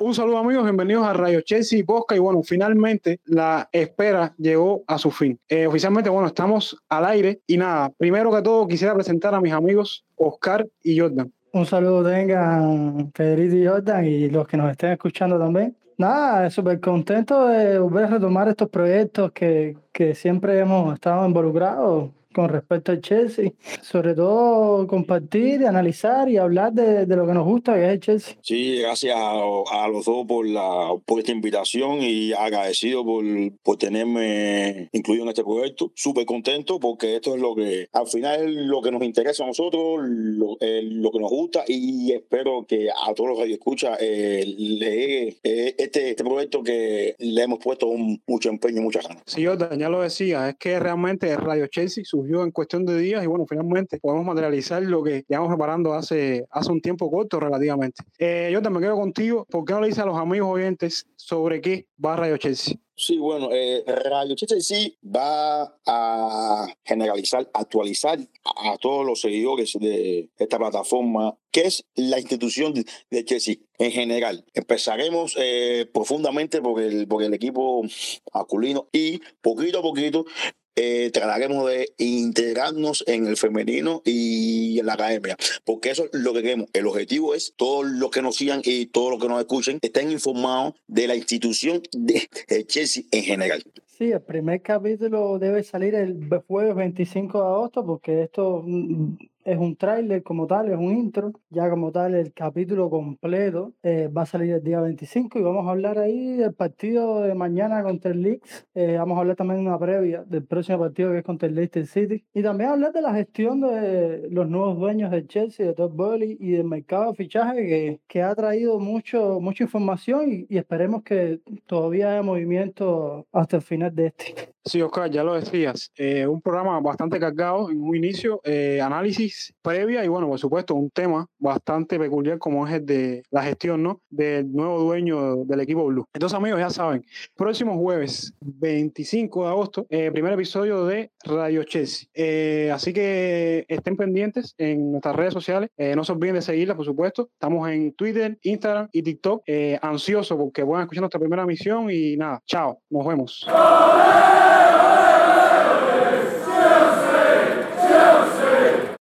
Un saludo amigos, bienvenidos a Radio Chelsea y Posca y bueno, finalmente la espera llegó a su fin. Eh, oficialmente, bueno, estamos al aire y nada, primero que todo quisiera presentar a mis amigos Oscar y Jordan. Un saludo tengan Pedrito y Jordan y los que nos estén escuchando también. Nada, súper contento de volver a retomar estos proyectos que, que siempre hemos estado involucrados con respecto al Chelsea. Sobre todo compartir, analizar y hablar de, de, lo que nos gusta, que es el Chelsea. Sí, gracias a, a, los dos por, la, por esta invitación y agradecido por, por tenerme incluido en este proyecto. Súper contento porque esto es lo que al final es lo que nos interesa a nosotros, lo, eh, lo que nos gusta y espero que a todos los que escuchan eh, le eh, este, este proyecto que le hemos puesto un, mucho empeño y muchas ganas. Sí, yo ya lo decía, es que realmente Radio Chelsea, en cuestión de días y bueno, finalmente podemos materializar lo que llevamos preparando hace, hace un tiempo corto relativamente. Eh, yo también quedo contigo, ¿por qué no le dices a los amigos oyentes sobre qué va Radio Chelsea? Sí, bueno, eh, Radio Chelsea sí va a generalizar, actualizar a todos los seguidores de esta plataforma, que es la institución de Chelsea en general. Empezaremos eh, profundamente por el, por el equipo masculino y poquito a poquito eh, trataremos de integrarnos en el femenino y en la academia, porque eso es lo que queremos. El objetivo es todos los que nos sigan y todos los que nos escuchen estén informados de la institución de Chelsea en general. Sí, el primer capítulo debe salir el jueves 25 de agosto, porque esto mm, es un tráiler como tal, es un intro. Ya como tal, el capítulo completo eh, va a salir el día 25 y vamos a hablar ahí del partido de mañana contra el Leeds. Eh, vamos a hablar también una previa del próximo partido que es contra el Leicester City. Y también hablar de la gestión de los nuevos dueños del Chelsea, de Todd Bowley y del mercado de fichaje que, que ha traído mucho, mucha información y, y esperemos que todavía haya movimiento hasta el final de este. Sí, Oscar, ya lo decías. Eh, un programa bastante cargado en un inicio, eh, análisis previa y bueno, por supuesto, un tema bastante peculiar como es el de la gestión, ¿no? Del nuevo dueño del equipo Blue. Entonces, amigos, ya saben, próximo jueves 25 de agosto, eh, primer episodio de Radio Chelsea. así que estén pendientes en nuestras redes sociales. no se olviden de seguirlas, por supuesto. Estamos en Twitter, Instagram y TikTok. ansioso porque a escuchar nuestra primera misión y nada, chao, nos vemos.